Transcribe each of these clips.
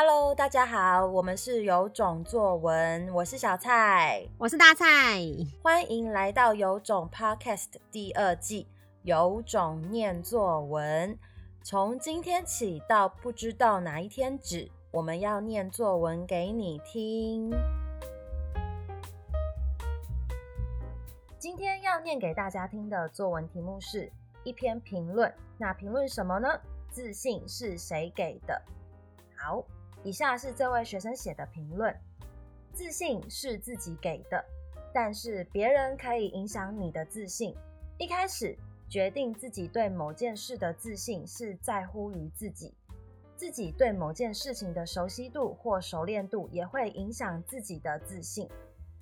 Hello，大家好，我们是有种作文，我是小蔡，我是大蔡，欢迎来到有种 Podcast 第二季，有种念作文。从今天起到不知道哪一天止，我们要念作文给你听。今天要念给大家听的作文题目是一篇评论，那评论什么呢？自信是谁给的？好。以下是这位学生写的评论：自信是自己给的，但是别人可以影响你的自信。一开始决定自己对某件事的自信是在乎于自己，自己对某件事情的熟悉度或熟练度也会影响自己的自信。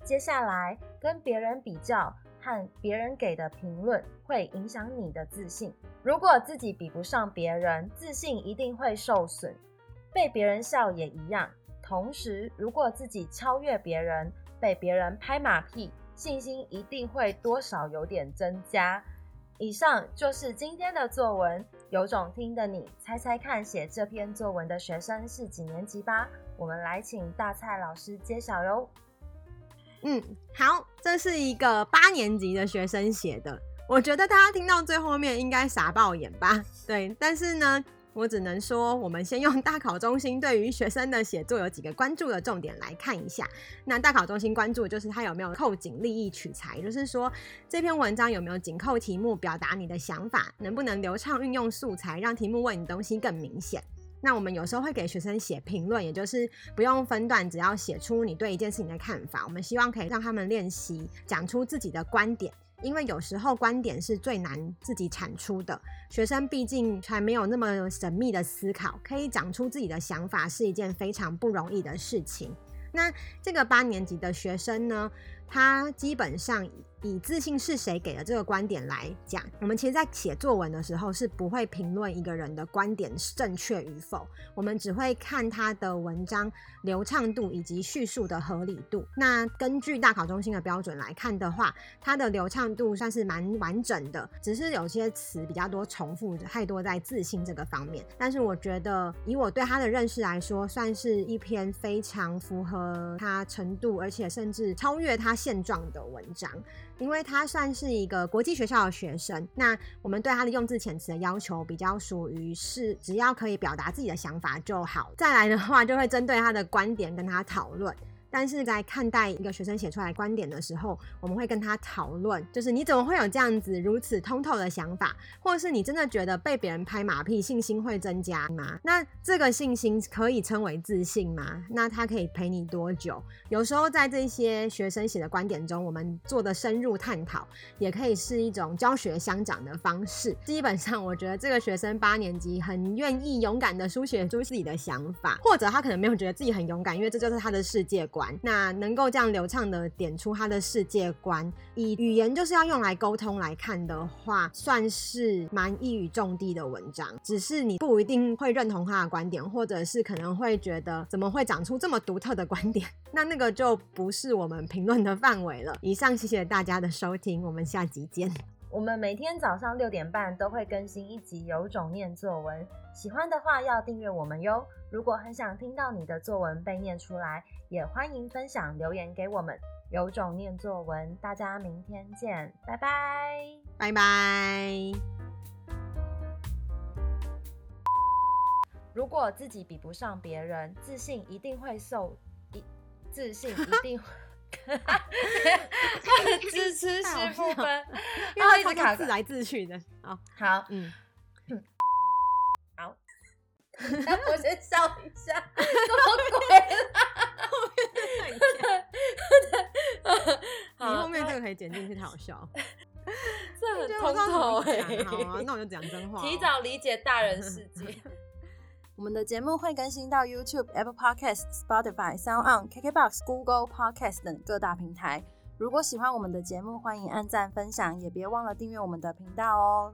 接下来跟别人比较和别人给的评论会影响你的自信。如果自己比不上别人，自信一定会受损。被别人笑也一样。同时，如果自己超越别人，被别人拍马屁，信心一定会多少有点增加。以上就是今天的作文，有种听的你猜猜看，写这篇作文的学生是几年级吧？我们来请大蔡老师揭晓哟。嗯，好，这是一个八年级的学生写的。我觉得大家听到最后面应该傻爆眼吧？对，但是呢。我只能说，我们先用大考中心对于学生的写作有几个关注的重点来看一下。那大考中心关注就是他有没有扣紧立意取材，就是说这篇文章有没有紧扣题目，表达你的想法，能不能流畅运用素材，让题目问你东西更明显。那我们有时候会给学生写评论，也就是不用分段，只要写出你对一件事情的看法。我们希望可以让他们练习讲出自己的观点。因为有时候观点是最难自己产出的，学生毕竟还没有那么神秘的思考，可以讲出自己的想法是一件非常不容易的事情。那这个八年级的学生呢，他基本上。以自信是谁给的这个观点来讲，我们其实，在写作文的时候是不会评论一个人的观点正确与否，我们只会看他的文章流畅度以及叙述的合理度。那根据大考中心的标准来看的话，他的流畅度算是蛮完整的，只是有些词比较多重复，太多在自信这个方面。但是我觉得，以我对他的认识来说，算是一篇非常符合他程度，而且甚至超越他现状的文章。因为他算是一个国际学校的学生，那我们对他的用字遣词的要求比较属于是，只要可以表达自己的想法就好。再来的话，就会针对他的观点跟他讨论。但是在看待一个学生写出来观点的时候，我们会跟他讨论，就是你怎么会有这样子如此通透的想法，或者是你真的觉得被别人拍马屁，信心会增加吗？那这个信心可以称为自信吗？那他可以陪你多久？有时候在这些学生写的观点中，我们做的深入探讨，也可以是一种教学相长的方式。基本上，我觉得这个学生八年级很愿意勇敢的书写出自己的想法，或者他可能没有觉得自己很勇敢，因为这就是他的世界观。那能够这样流畅的点出他的世界观，以语言就是要用来沟通来看的话，算是蛮一语中的的文章。只是你不一定会认同他的观点，或者是可能会觉得怎么会长出这么独特的观点，那那个就不是我们评论的范围了。以上，谢谢大家的收听，我们下集见。我们每天早上六点半都会更新一集《有种念作文》，喜欢的话要订阅我们哟。如果很想听到你的作文被念出来，也欢迎分享留言给我们。有种念作文，大家明天见，拜拜，拜拜。如果自己比不上别人，自信一定会受一，自信一定会。支持十部分，因为一直卡自来自去的。好，好，嗯，好。那我先笑一下，什么鬼你后面这个可以剪进去，太好笑。这很通透哎。好啊，那我就讲真话。提早理解大人世界。我们的节目会更新到 YouTube、Apple Podcasts、Spotify、SoundOn、KKBox、Google Podcasts 等各大平台。如果喜欢我们的节目，欢迎按赞分享，也别忘了订阅我们的频道哦。